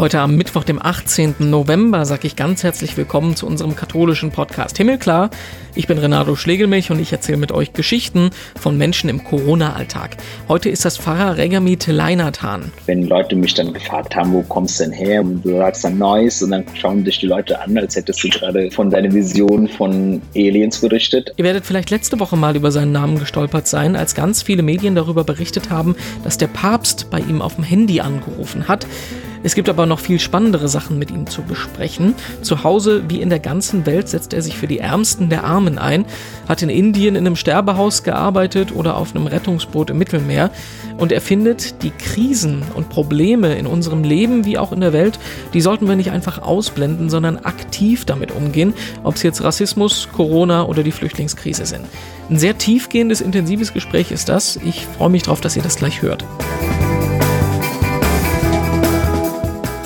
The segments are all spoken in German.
Heute am Mittwoch, dem 18. November, sage ich ganz herzlich willkommen zu unserem katholischen Podcast Himmelklar. Ich bin Renato Schlegelmilch und ich erzähle mit euch Geschichten von Menschen im Corona-Alltag. Heute ist das Pfarrer Regamit Leinathan. Wenn Leute mich dann gefragt haben, wo kommst du denn her? Und du sagst dann Neues und dann schauen dich die Leute an, als hättest du gerade von deiner Vision von Aliens berichtet. Ihr werdet vielleicht letzte Woche mal über seinen Namen gestolpert sein, als ganz viele Medien darüber berichtet haben, dass der Papst bei ihm auf dem Handy angerufen hat. Es gibt aber noch viel spannendere Sachen mit ihm zu besprechen. Zu Hause wie in der ganzen Welt setzt er sich für die Ärmsten der Armen ein, hat in Indien in einem Sterbehaus gearbeitet oder auf einem Rettungsboot im Mittelmeer und er findet, die Krisen und Probleme in unserem Leben wie auch in der Welt, die sollten wir nicht einfach ausblenden, sondern aktiv damit umgehen, ob es jetzt Rassismus, Corona oder die Flüchtlingskrise sind. Ein sehr tiefgehendes, intensives Gespräch ist das. Ich freue mich darauf, dass ihr das gleich hört.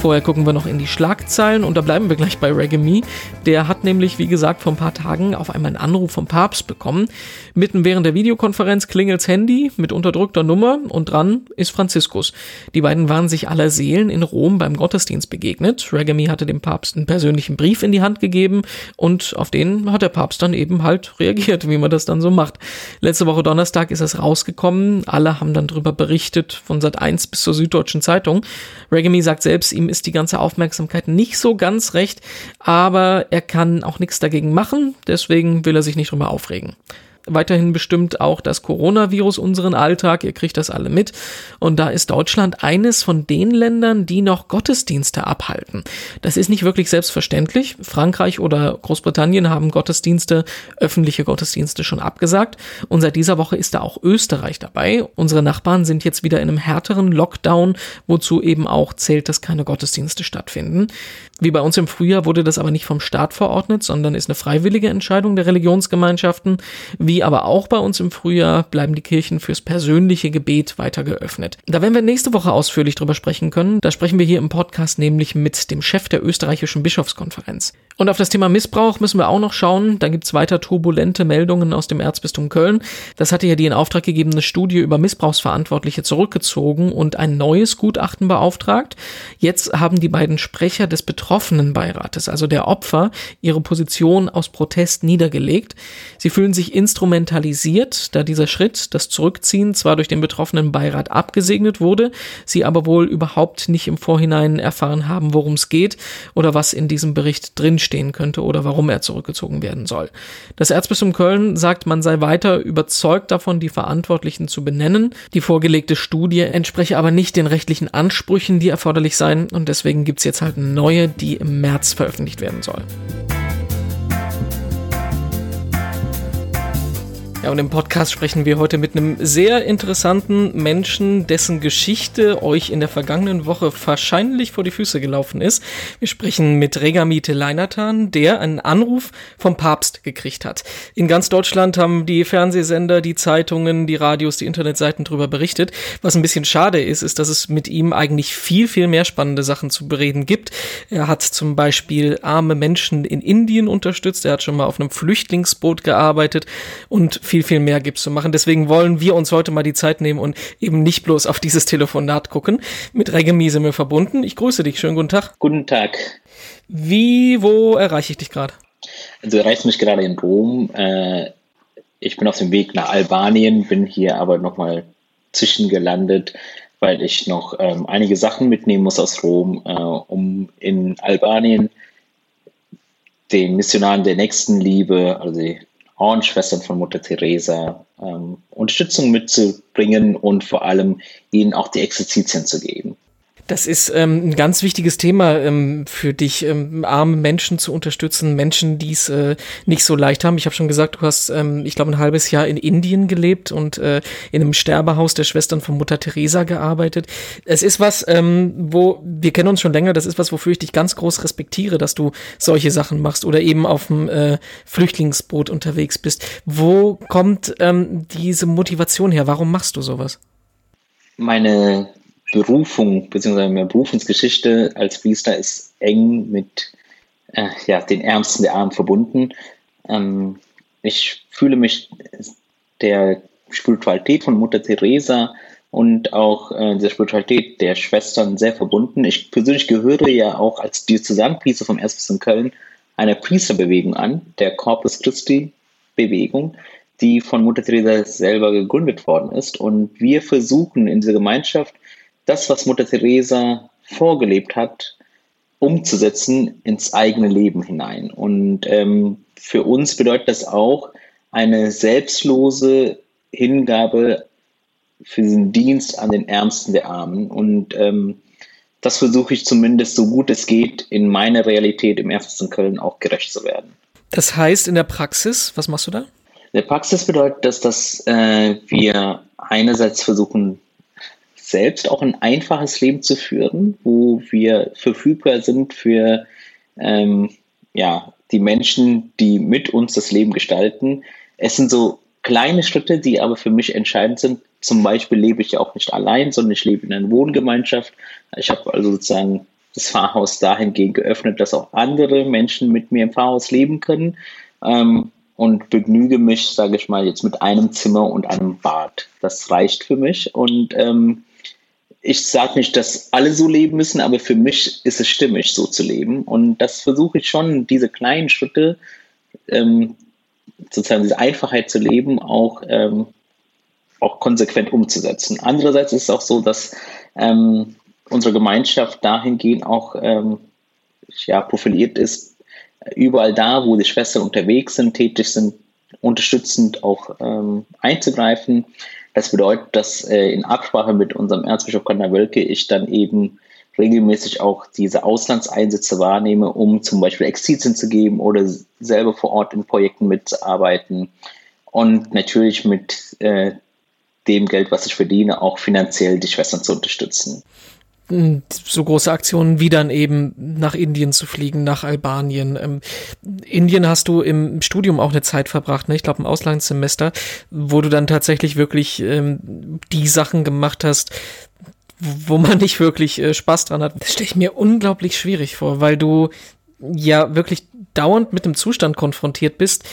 Vorher gucken wir noch in die Schlagzeilen und da bleiben wir gleich bei Reggae Me. Der hat nämlich, wie gesagt, vor ein paar Tagen auf einmal einen Anruf vom Papst bekommen. Mitten während der Videokonferenz klingelt's Handy mit unterdrückter Nummer und dran ist Franziskus. Die beiden waren sich aller Seelen in Rom beim Gottesdienst begegnet. Reggae Me hatte dem Papst einen persönlichen Brief in die Hand gegeben und auf den hat der Papst dann eben halt reagiert, wie man das dann so macht. Letzte Woche Donnerstag ist es rausgekommen. Alle haben dann darüber berichtet, von Sat 1 bis zur Süddeutschen Zeitung. Reggae Me sagt selbst, ihm ist die ganze Aufmerksamkeit nicht so ganz recht, aber er kann auch nichts dagegen machen, deswegen will er sich nicht drüber aufregen weiterhin bestimmt auch das Coronavirus unseren Alltag. Ihr kriegt das alle mit. Und da ist Deutschland eines von den Ländern, die noch Gottesdienste abhalten. Das ist nicht wirklich selbstverständlich. Frankreich oder Großbritannien haben Gottesdienste, öffentliche Gottesdienste schon abgesagt. Und seit dieser Woche ist da auch Österreich dabei. Unsere Nachbarn sind jetzt wieder in einem härteren Lockdown, wozu eben auch zählt, dass keine Gottesdienste stattfinden. Wie bei uns im Frühjahr wurde das aber nicht vom Staat verordnet, sondern ist eine freiwillige Entscheidung der Religionsgemeinschaften. Wie aber auch bei uns im Frühjahr bleiben die Kirchen fürs persönliche Gebet weiter geöffnet. Da werden wir nächste Woche ausführlich drüber sprechen können. Da sprechen wir hier im Podcast nämlich mit dem Chef der österreichischen Bischofskonferenz. Und auf das Thema Missbrauch müssen wir auch noch schauen. Da gibt's weiter turbulente Meldungen aus dem Erzbistum Köln. Das hatte ja die in Auftrag gegebene Studie über Missbrauchsverantwortliche zurückgezogen und ein neues Gutachten beauftragt. Jetzt haben die beiden Sprecher des betroffenen Beirates, also der Opfer, ihre Position aus Protest niedergelegt. Sie fühlen sich instrumentalisiert, da dieser Schritt, das Zurückziehen, zwar durch den betroffenen Beirat abgesegnet wurde, sie aber wohl überhaupt nicht im Vorhinein erfahren haben, worum es geht oder was in diesem Bericht drin stehen könnte oder warum er zurückgezogen werden soll. Das Erzbistum Köln sagt, man sei weiter überzeugt davon, die Verantwortlichen zu benennen. Die vorgelegte Studie entspreche aber nicht den rechtlichen Ansprüchen, die erforderlich seien und deswegen gibt es jetzt halt eine neue, die im März veröffentlicht werden soll. Ja, und im Podcast sprechen wir heute mit einem sehr interessanten Menschen, dessen Geschichte euch in der vergangenen Woche wahrscheinlich vor die Füße gelaufen ist. Wir sprechen mit Regamite Leinatan, der einen Anruf vom Papst gekriegt hat. In ganz Deutschland haben die Fernsehsender, die Zeitungen, die Radios, die Internetseiten darüber berichtet. Was ein bisschen schade ist, ist, dass es mit ihm eigentlich viel, viel mehr spannende Sachen zu bereden gibt. Er hat zum Beispiel arme Menschen in Indien unterstützt. Er hat schon mal auf einem Flüchtlingsboot gearbeitet und viel mehr gibt zu machen. Deswegen wollen wir uns heute mal die Zeit nehmen und eben nicht bloß auf dieses Telefonat gucken. Mit sind wir verbunden. Ich grüße dich. Schönen guten Tag. Guten Tag. Wie, wo erreiche ich dich gerade? Also erreichst mich gerade in Rom. Äh, ich bin auf dem Weg nach Albanien, bin hier aber nochmal zwischengelandet, weil ich noch ähm, einige Sachen mitnehmen muss aus Rom, äh, um in Albanien den Missionaren der Nächstenliebe, also die Hornschwestern von Mutter Teresa ähm, Unterstützung mitzubringen und vor allem ihnen auch die Exerzitien zu geben. Das ist ähm, ein ganz wichtiges Thema ähm, für dich, ähm, arme Menschen zu unterstützen, Menschen, die es äh, nicht so leicht haben. Ich habe schon gesagt, du hast, ähm, ich glaube, ein halbes Jahr in Indien gelebt und äh, in einem Sterbehaus der Schwestern von Mutter Teresa gearbeitet. Es ist was, ähm, wo wir kennen uns schon länger. Das ist was, wofür ich dich ganz groß respektiere, dass du solche Sachen machst oder eben auf dem äh, Flüchtlingsboot unterwegs bist. Wo kommt ähm, diese Motivation her? Warum machst du sowas? Meine Berufung bzw. meine Berufungsgeschichte als Priester ist eng mit äh, ja, den Ärmsten der Armen verbunden. Ähm, ich fühle mich der Spiritualität von Mutter Teresa und auch äh, der Spiritualität der Schwestern sehr verbunden. Ich persönlich gehöre ja auch als Diözesanpriester vom Erzbistum Köln einer Priesterbewegung an, der Corpus Christi Bewegung, die von Mutter Teresa selber gegründet worden ist. Und wir versuchen in dieser Gemeinschaft das, was Mutter Teresa vorgelebt hat, umzusetzen ins eigene Leben hinein. Und ähm, für uns bedeutet das auch eine selbstlose Hingabe für den Dienst an den Ärmsten der Armen. Und ähm, das versuche ich zumindest so gut es geht, in meiner Realität im Erzbistum Köln auch gerecht zu werden. Das heißt in der Praxis, was machst du da? In der Praxis bedeutet das, dass äh, wir einerseits versuchen, selbst auch ein einfaches Leben zu führen, wo wir verfügbar sind für ähm, ja, die Menschen, die mit uns das Leben gestalten. Es sind so kleine Schritte, die aber für mich entscheidend sind. Zum Beispiel lebe ich ja auch nicht allein, sondern ich lebe in einer Wohngemeinschaft. Ich habe also sozusagen das Pfarrhaus dahingehend geöffnet, dass auch andere Menschen mit mir im Pfarrhaus leben können. Ähm, und begnüge mich, sage ich mal, jetzt mit einem Zimmer und einem Bad. Das reicht für mich. Und ähm, ich sage nicht, dass alle so leben müssen, aber für mich ist es stimmig, so zu leben. Und das versuche ich schon, diese kleinen Schritte, ähm, sozusagen diese Einfachheit zu leben, auch, ähm, auch konsequent umzusetzen. Andererseits ist es auch so, dass ähm, unsere Gemeinschaft dahingehend auch ähm, ja, profiliert ist, überall da, wo die Schwestern unterwegs sind, tätig sind, unterstützend auch ähm, einzugreifen. Das bedeutet, dass äh, in Absprache mit unserem Erzbischof Konrad Wölke ich dann eben regelmäßig auch diese Auslandseinsätze wahrnehme, um zum Beispiel Exzitien zu geben oder selber vor Ort in Projekten mitzuarbeiten und natürlich mit äh, dem Geld, was ich verdiene, auch finanziell die Schwestern zu unterstützen so große Aktionen wie dann eben nach Indien zu fliegen, nach Albanien. Ähm, Indien hast du im Studium auch eine Zeit verbracht, ne? ich glaube ein Auslandssemester, wo du dann tatsächlich wirklich ähm, die Sachen gemacht hast, wo man nicht wirklich äh, Spaß dran hat. Das stelle ich mir unglaublich schwierig vor, weil du ja wirklich dauernd mit dem Zustand konfrontiert bist,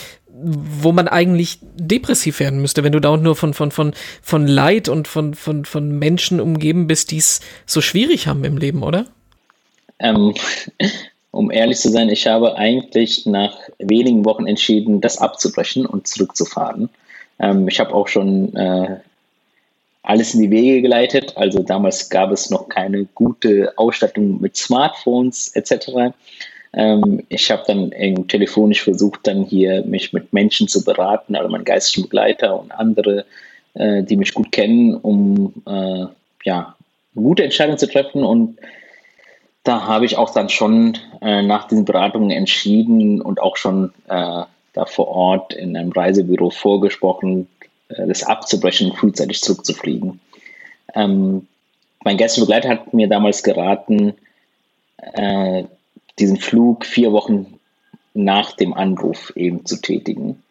wo man eigentlich depressiv werden müsste, wenn du dauernd nur von, von, von, von Leid und von, von, von Menschen umgeben bist, die es so schwierig haben im Leben, oder? Ähm, um ehrlich zu sein, ich habe eigentlich nach wenigen Wochen entschieden, das abzubrechen und zurückzufahren. Ähm, ich habe auch schon äh, alles in die Wege geleitet. Also damals gab es noch keine gute Ausstattung mit Smartphones etc. Ähm, ich habe dann telefonisch versucht, dann hier mich mit Menschen zu beraten, also meinen geistlichen Begleiter und andere, äh, die mich gut kennen, um äh, ja, gute Entscheidungen zu treffen. Und da habe ich auch dann schon äh, nach diesen Beratungen entschieden und auch schon äh, da vor Ort in einem Reisebüro vorgesprochen, äh, das abzubrechen und frühzeitig zurückzufliegen. Ähm, mein geistlicher Begleiter hat mir damals geraten, äh, diesen Flug vier Wochen nach dem Anruf eben zu tätigen.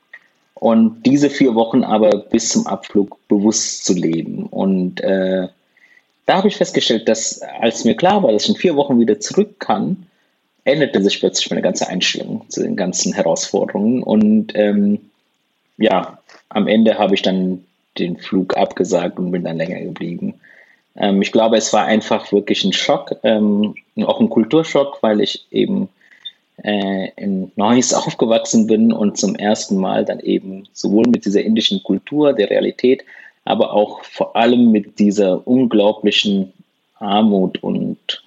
Und diese vier Wochen aber bis zum Abflug bewusst zu leben. Und äh, da habe ich festgestellt, dass als mir klar war, dass ich in vier Wochen wieder zurück kann, änderte sich plötzlich meine ganze Einstellung zu den ganzen Herausforderungen. Und ähm, ja, am Ende habe ich dann den Flug abgesagt und bin dann länger geblieben. Ähm, ich glaube, es war einfach wirklich ein Schock, ähm, auch ein Kulturschock, weil ich eben äh, in Neuss aufgewachsen bin und zum ersten Mal dann eben sowohl mit dieser indischen Kultur, der Realität, aber auch vor allem mit dieser unglaublichen Armut und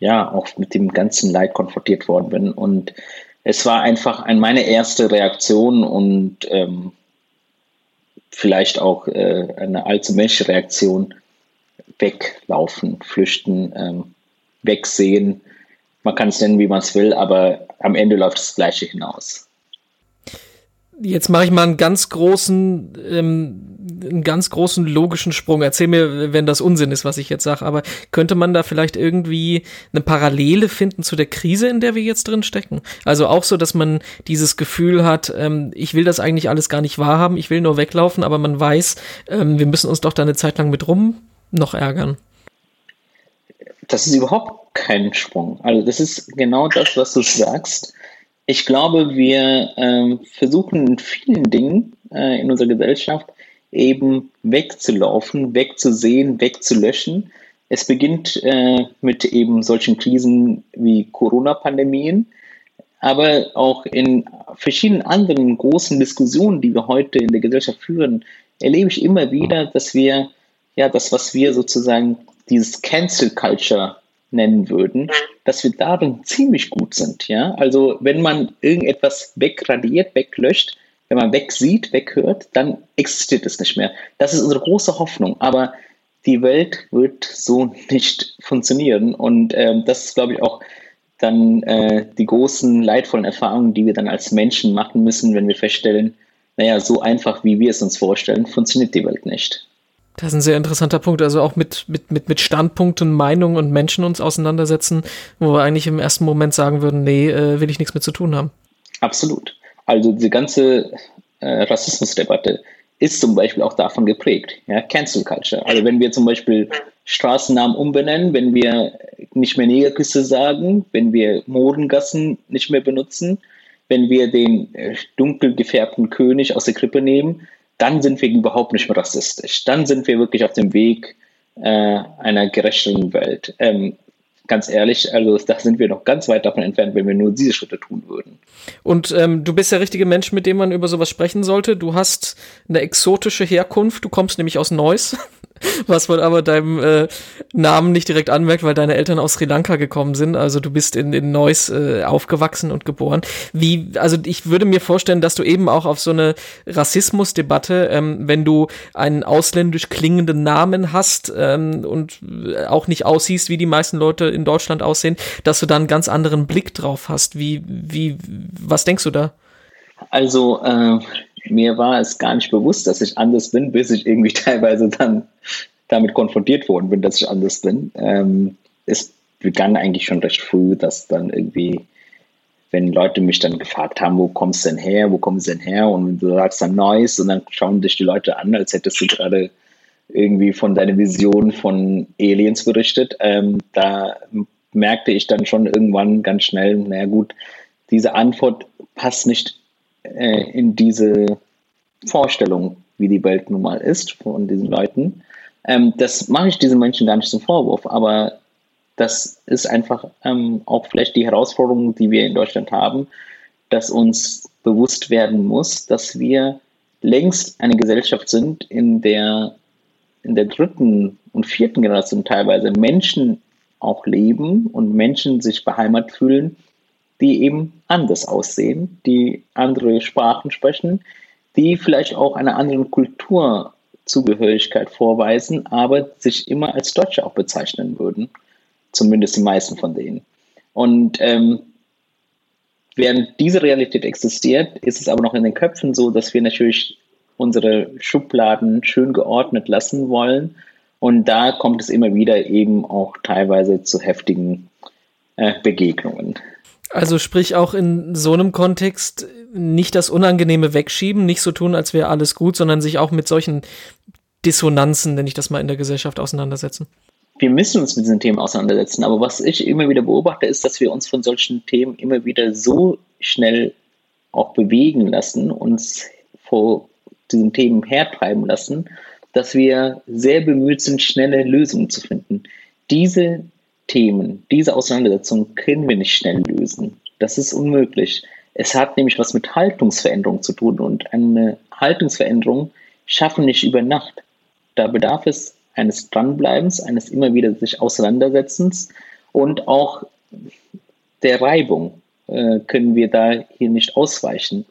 ja, auch mit dem ganzen Leid konfrontiert worden bin. Und es war einfach ein, meine erste Reaktion und ähm, vielleicht auch äh, eine allzu menschliche Reaktion, weglaufen, flüchten, ähm, wegsehen. Man kann es nennen, wie man es will, aber am Ende läuft das Gleiche hinaus. Jetzt mache ich mal einen ganz großen, ähm, einen ganz großen logischen Sprung. Erzähl mir, wenn das Unsinn ist, was ich jetzt sage. Aber könnte man da vielleicht irgendwie eine Parallele finden zu der Krise, in der wir jetzt drin stecken? Also auch so, dass man dieses Gefühl hat, ähm, ich will das eigentlich alles gar nicht wahrhaben, ich will nur weglaufen, aber man weiß, ähm, wir müssen uns doch da eine Zeit lang mit rum noch ärgern? Das ist überhaupt kein Sprung. Also das ist genau das, was du sagst. Ich glaube, wir ähm, versuchen in vielen Dingen äh, in unserer Gesellschaft eben wegzulaufen, wegzusehen, wegzulöschen. Es beginnt äh, mit eben solchen Krisen wie Corona-Pandemien, aber auch in verschiedenen anderen großen Diskussionen, die wir heute in der Gesellschaft führen, erlebe ich immer wieder, dass wir ja das, was wir sozusagen dieses Cancel Culture nennen würden, dass wir darin ziemlich gut sind. Ja, also wenn man irgendetwas wegradiert, weglöscht, wenn man wegsieht, weghört, dann existiert es nicht mehr. Das ist unsere große Hoffnung. Aber die Welt wird so nicht funktionieren. Und ähm, das ist, glaube ich, auch dann äh, die großen leidvollen Erfahrungen, die wir dann als Menschen machen müssen, wenn wir feststellen, naja, so einfach, wie wir es uns vorstellen, funktioniert die Welt nicht. Das ist ein sehr interessanter Punkt. Also auch mit, mit, mit, mit Standpunkten, Meinungen und Menschen uns auseinandersetzen, wo wir eigentlich im ersten Moment sagen würden, nee, äh, will ich nichts mit zu tun haben. Absolut. Also diese ganze äh, Rassismusdebatte ist zum Beispiel auch davon geprägt. Ja, Cancel Culture. Also wenn wir zum Beispiel Straßennamen umbenennen, wenn wir nicht mehr Negerküsse sagen, wenn wir Modengassen nicht mehr benutzen, wenn wir den äh, dunkel gefärbten König aus der Krippe nehmen, dann sind wir überhaupt nicht mehr rassistisch. Dann sind wir wirklich auf dem Weg äh, einer gerechteren Welt. Ähm, ganz ehrlich, also da sind wir noch ganz weit davon entfernt, wenn wir nur diese Schritte tun würden. Und ähm, du bist der richtige Mensch, mit dem man über sowas sprechen sollte. Du hast eine exotische Herkunft. Du kommst nämlich aus Neuss. Was man aber deinem äh, Namen nicht direkt anmerkt, weil deine Eltern aus Sri Lanka gekommen sind. Also du bist in, in Neuss äh, aufgewachsen und geboren. Wie, also ich würde mir vorstellen, dass du eben auch auf so eine Rassismusdebatte, ähm, wenn du einen ausländisch klingenden Namen hast ähm, und auch nicht aussiehst, wie die meisten Leute in Deutschland aussehen, dass du da einen ganz anderen Blick drauf hast. Wie, wie, was denkst du da? Also äh, mir war es gar nicht bewusst, dass ich anders bin, bis ich irgendwie teilweise dann damit konfrontiert worden bin, dass ich anders bin. Ähm, es begann eigentlich schon recht früh, dass dann irgendwie, wenn Leute mich dann gefragt haben, wo kommst du denn her, wo kommst du denn her? Und du sagst dann Neues und dann schauen dich die Leute an, als hättest du gerade irgendwie von deiner Vision von Aliens berichtet. Ähm, da merkte ich dann schon irgendwann ganz schnell, naja gut, diese Antwort passt nicht äh, in diese Vorstellung, wie die Welt nun mal ist von diesen Leuten. Ähm, das mache ich diesen Menschen gar nicht zum Vorwurf, aber das ist einfach ähm, auch vielleicht die Herausforderung, die wir in Deutschland haben, dass uns bewusst werden muss, dass wir längst eine Gesellschaft sind, in der in der dritten und vierten Generation teilweise Menschen auch leben und Menschen sich beheimat fühlen, die eben anders aussehen, die andere Sprachen sprechen, die vielleicht auch einer anderen Kulturzugehörigkeit vorweisen, aber sich immer als Deutsche auch bezeichnen würden. Zumindest die meisten von denen. Und ähm, während diese Realität existiert, ist es aber noch in den Köpfen so, dass wir natürlich unsere Schubladen schön geordnet lassen wollen. Und da kommt es immer wieder eben auch teilweise zu heftigen äh, Begegnungen. Also sprich auch in so einem Kontext nicht das Unangenehme wegschieben, nicht so tun, als wäre alles gut, sondern sich auch mit solchen Dissonanzen, nenne ich das mal, in der Gesellschaft auseinandersetzen. Wir müssen uns mit diesen Themen auseinandersetzen, aber was ich immer wieder beobachte, ist, dass wir uns von solchen Themen immer wieder so schnell auch bewegen lassen, uns vor diesen Themen hertreiben lassen, dass wir sehr bemüht sind, schnelle Lösungen zu finden. Diese Themen, diese Auseinandersetzung können wir nicht schnell lösen. Das ist unmöglich. Es hat nämlich was mit Haltungsveränderung zu tun und eine Haltungsveränderung schaffen nicht über Nacht. Da bedarf es eines Dranbleibens, eines immer wieder sich Auseinandersetzens und auch der Reibung äh, können wir da hier nicht ausweichen.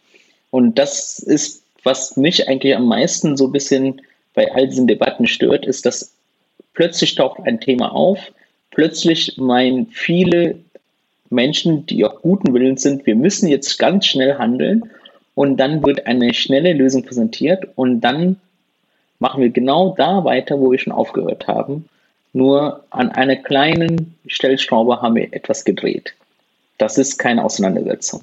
Und das ist, was mich eigentlich am meisten so ein bisschen bei all diesen Debatten stört, ist, dass plötzlich taucht ein Thema auf, plötzlich meinen viele Menschen, die auch guten Willens sind, wir müssen jetzt ganz schnell handeln und dann wird eine schnelle Lösung präsentiert und dann machen wir genau da weiter, wo wir schon aufgehört haben. Nur an einer kleinen Stellschraube haben wir etwas gedreht. Das ist keine Auseinandersetzung.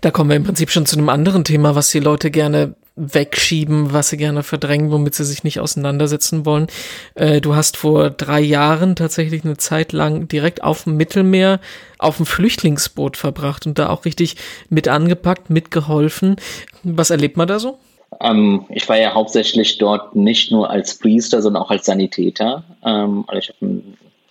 Da kommen wir im Prinzip schon zu einem anderen Thema, was die Leute gerne wegschieben, was sie gerne verdrängen, womit sie sich nicht auseinandersetzen wollen. Äh, du hast vor drei Jahren tatsächlich eine Zeit lang direkt auf dem Mittelmeer auf dem Flüchtlingsboot verbracht und da auch richtig mit angepackt, mitgeholfen. Was erlebt man da so? Ähm, ich war ja hauptsächlich dort nicht nur als Priester, sondern auch als Sanitäter. Ähm, also ich habe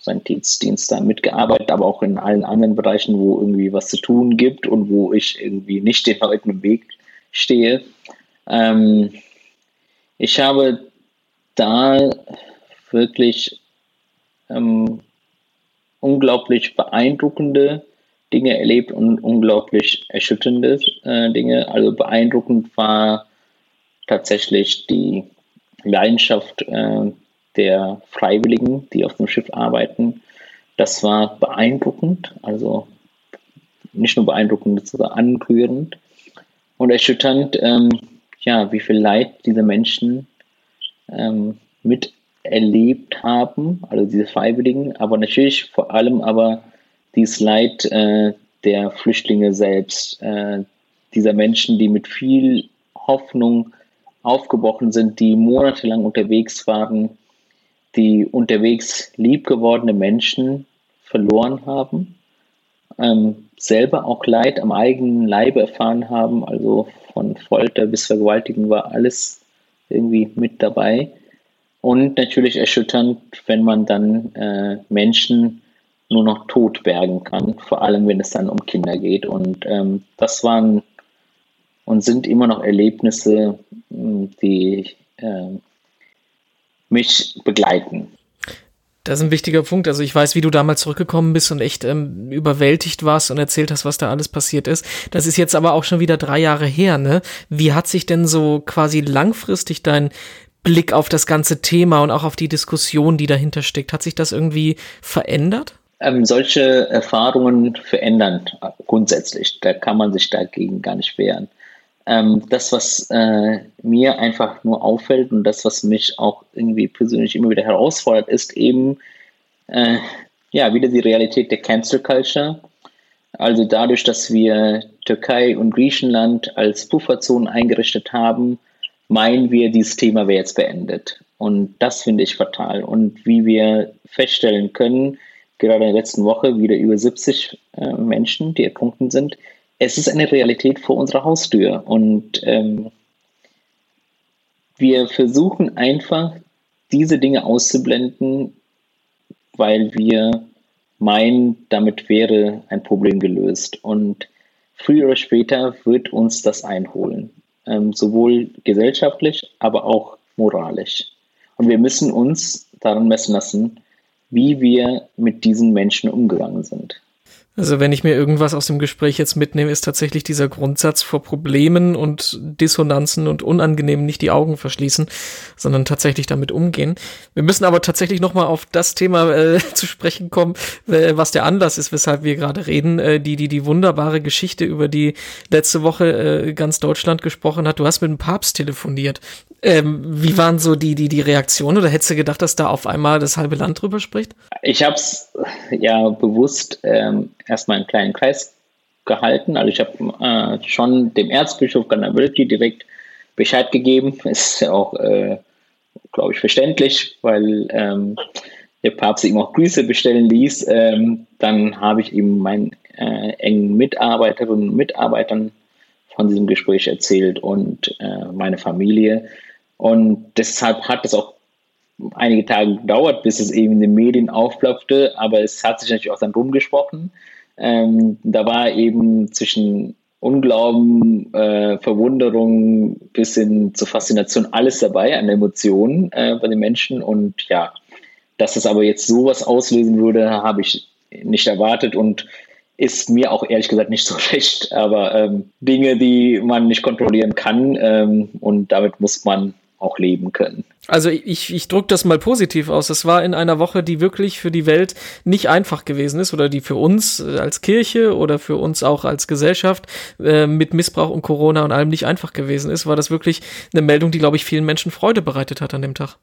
im Sanitätsdienst da mitgearbeitet, aber auch in allen anderen Bereichen, wo irgendwie was zu tun gibt und wo ich irgendwie nicht den Leuten im Weg stehe. Ähm, ich habe da wirklich ähm, unglaublich beeindruckende Dinge erlebt und unglaublich erschütternde äh, Dinge. Also beeindruckend war tatsächlich die Leidenschaft äh, der Freiwilligen, die auf dem Schiff arbeiten. Das war beeindruckend, also nicht nur beeindruckend, sondern anrührend und erschütternd, ähm, ja, wie viel Leid diese Menschen ähm, miterlebt haben, also diese Freiwilligen, aber natürlich vor allem aber dieses Leid äh, der Flüchtlinge selbst, äh, dieser Menschen, die mit viel Hoffnung aufgebrochen sind, die monatelang unterwegs waren, die unterwegs liebgewordene Menschen verloren haben, ähm, selber auch Leid am eigenen Leibe erfahren haben, also von Folter bis Vergewaltigen war alles irgendwie mit dabei. Und natürlich erschütternd, wenn man dann äh, Menschen nur noch tot bergen kann, vor allem wenn es dann um Kinder geht. Und ähm, das waren und sind immer noch Erlebnisse, die äh, mich begleiten. Das ist ein wichtiger Punkt. Also ich weiß, wie du damals zurückgekommen bist und echt ähm, überwältigt warst und erzählt hast, was da alles passiert ist. Das ist jetzt aber auch schon wieder drei Jahre her, ne? Wie hat sich denn so quasi langfristig dein Blick auf das ganze Thema und auch auf die Diskussion, die dahinter steckt, hat sich das irgendwie verändert? Ähm, solche Erfahrungen verändern grundsätzlich. Da kann man sich dagegen gar nicht wehren. Ähm, das, was äh, mir einfach nur auffällt und das, was mich auch irgendwie persönlich immer wieder herausfordert, ist eben äh, ja wieder die Realität der Cancel Culture. Also dadurch, dass wir Türkei und Griechenland als Pufferzonen eingerichtet haben, meinen wir, dieses Thema wäre jetzt beendet. Und das finde ich fatal. Und wie wir feststellen können, gerade in der letzten Woche wieder über 70 äh, Menschen, die ertrunken sind, es ist eine Realität vor unserer Haustür und ähm, wir versuchen einfach, diese Dinge auszublenden, weil wir meinen, damit wäre ein Problem gelöst. Und früher oder später wird uns das einholen, ähm, sowohl gesellschaftlich, aber auch moralisch. Und wir müssen uns daran messen lassen, wie wir mit diesen Menschen umgegangen sind. Also wenn ich mir irgendwas aus dem Gespräch jetzt mitnehme, ist tatsächlich dieser Grundsatz vor Problemen und Dissonanzen und Unangenehmen nicht die Augen verschließen, sondern tatsächlich damit umgehen. Wir müssen aber tatsächlich nochmal auf das Thema äh, zu sprechen kommen, äh, was der Anlass ist, weshalb wir gerade reden. Äh, die, die, die wunderbare Geschichte, über die letzte Woche äh, ganz Deutschland gesprochen hat. Du hast mit dem Papst telefoniert. Ähm, wie waren so die, die, die Reaktionen oder hättest du gedacht, dass da auf einmal das halbe Land drüber spricht? Ich habe es ja bewusst ähm, erstmal einen kleinen Kreis gehalten. Also ich habe äh, schon dem Erzbischof Ganabölki direkt Bescheid gegeben. Ist ja auch, äh, glaube ich, verständlich, weil ähm, der Papst ihm auch Grüße bestellen ließ. Ähm, dann habe ich ihm meinen äh, engen Mitarbeiterinnen und Mitarbeitern von diesem Gespräch erzählt und äh, meine Familie. Und deshalb hat es auch einige Tage gedauert, bis es eben in den Medien aufploppte, aber es hat sich natürlich auch dann rumgesprochen. Ähm, da war eben zwischen Unglauben, äh, Verwunderung bis hin zur Faszination alles dabei an Emotionen äh, bei den Menschen. Und ja, dass es aber jetzt sowas auslösen würde, habe ich nicht erwartet und ist mir auch ehrlich gesagt nicht so recht. Aber ähm, Dinge, die man nicht kontrollieren kann ähm, und damit muss man auch leben können. Also ich, ich drücke das mal positiv aus. Es war in einer Woche, die wirklich für die Welt nicht einfach gewesen ist oder die für uns äh, als Kirche oder für uns auch als Gesellschaft äh, mit Missbrauch und Corona und allem nicht einfach gewesen ist, war das wirklich eine Meldung, die, glaube ich, vielen Menschen Freude bereitet hat an dem Tag.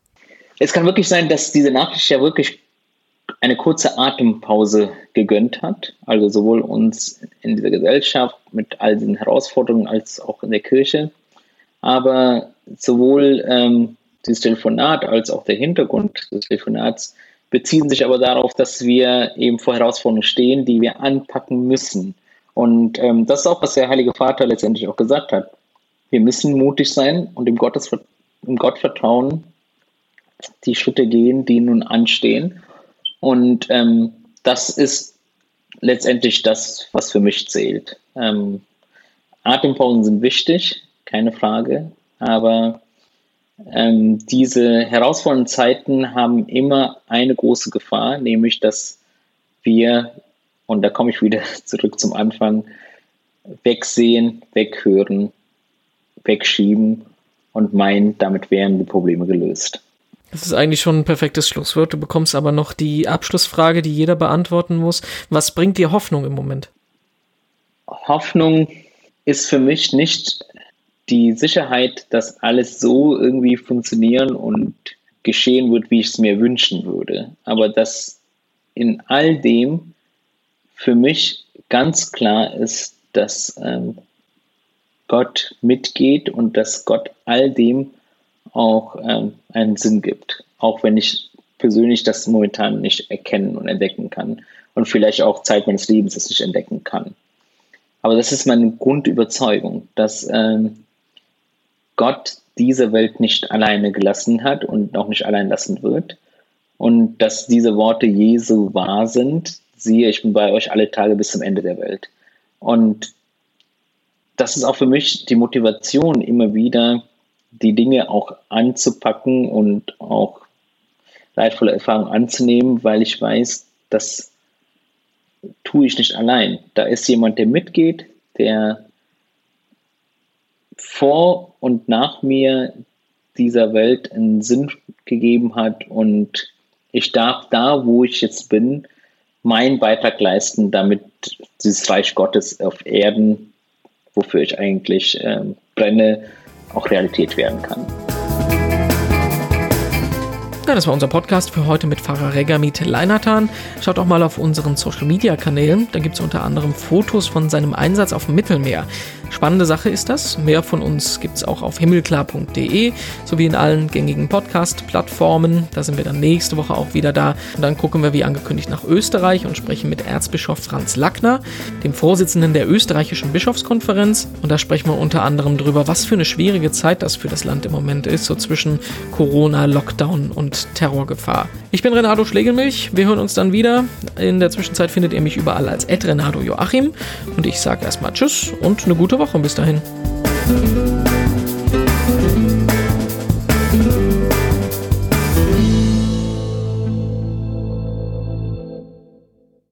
Es kann wirklich sein, dass diese Nachricht ja wirklich eine kurze Atempause gegönnt hat. Also sowohl uns in dieser Gesellschaft mit all diesen Herausforderungen als auch in der Kirche. Aber sowohl ähm, dieses Telefonat als auch der Hintergrund des Telefonats beziehen sich aber darauf, dass wir eben vor Herausforderungen stehen, die wir anpacken müssen. Und ähm, das ist auch, was der Heilige Vater letztendlich auch gesagt hat. wir müssen mutig sein und im, Gottes, im Gott die Schritte gehen, die nun anstehen. Und ähm, das ist letztendlich das, was für mich zählt. Ähm, Atempausen sind wichtig, keine Frage, aber ähm, diese herausfordernden Zeiten haben immer eine große Gefahr, nämlich dass wir, und da komme ich wieder zurück zum Anfang, wegsehen, weghören, wegschieben und meinen, damit wären die Probleme gelöst. Das ist eigentlich schon ein perfektes Schlusswort. Du bekommst aber noch die Abschlussfrage, die jeder beantworten muss. Was bringt dir Hoffnung im Moment? Hoffnung ist für mich nicht die Sicherheit, dass alles so irgendwie funktionieren und geschehen wird, wie ich es mir wünschen würde. Aber dass in all dem für mich ganz klar ist, dass ähm, Gott mitgeht und dass Gott all dem auch ähm, einen Sinn gibt. Auch wenn ich persönlich das momentan nicht erkennen und entdecken kann und vielleicht auch Zeit meines Lebens es nicht entdecken kann. Aber das ist meine Grundüberzeugung, dass ähm, Gott diese Welt nicht alleine gelassen hat und auch nicht allein lassen wird. Und dass diese Worte Jesu wahr sind, siehe, ich bin bei euch alle Tage bis zum Ende der Welt. Und das ist auch für mich die Motivation, immer wieder die Dinge auch anzupacken und auch leidvolle Erfahrungen anzunehmen, weil ich weiß, das tue ich nicht allein. Da ist jemand, der mitgeht, der vor und nach mir dieser Welt einen Sinn gegeben hat und ich darf da, wo ich jetzt bin, meinen Beitrag leisten, damit dieses Reich Gottes auf Erden, wofür ich eigentlich ähm, brenne, auch Realität werden kann. Ja, das war unser Podcast für heute mit Pfarrer Regamit Leinatan. Schaut auch mal auf unseren Social Media Kanälen. Da gibt es unter anderem Fotos von seinem Einsatz auf dem Mittelmeer. Spannende Sache ist das. Mehr von uns gibt es auch auf himmelklar.de sowie in allen gängigen Podcast-Plattformen. Da sind wir dann nächste Woche auch wieder da. Und dann gucken wir wie angekündigt nach Österreich und sprechen mit Erzbischof Franz Lackner, dem Vorsitzenden der österreichischen Bischofskonferenz. Und da sprechen wir unter anderem darüber, was für eine schwierige Zeit das für das Land im Moment ist, so zwischen Corona, Lockdown und Terrorgefahr. Ich bin Renato Schlegelmilch. Wir hören uns dann wieder. In der Zwischenzeit findet ihr mich überall als Renato Joachim. Und ich sage erstmal Tschüss und eine gute Woche bis dahin.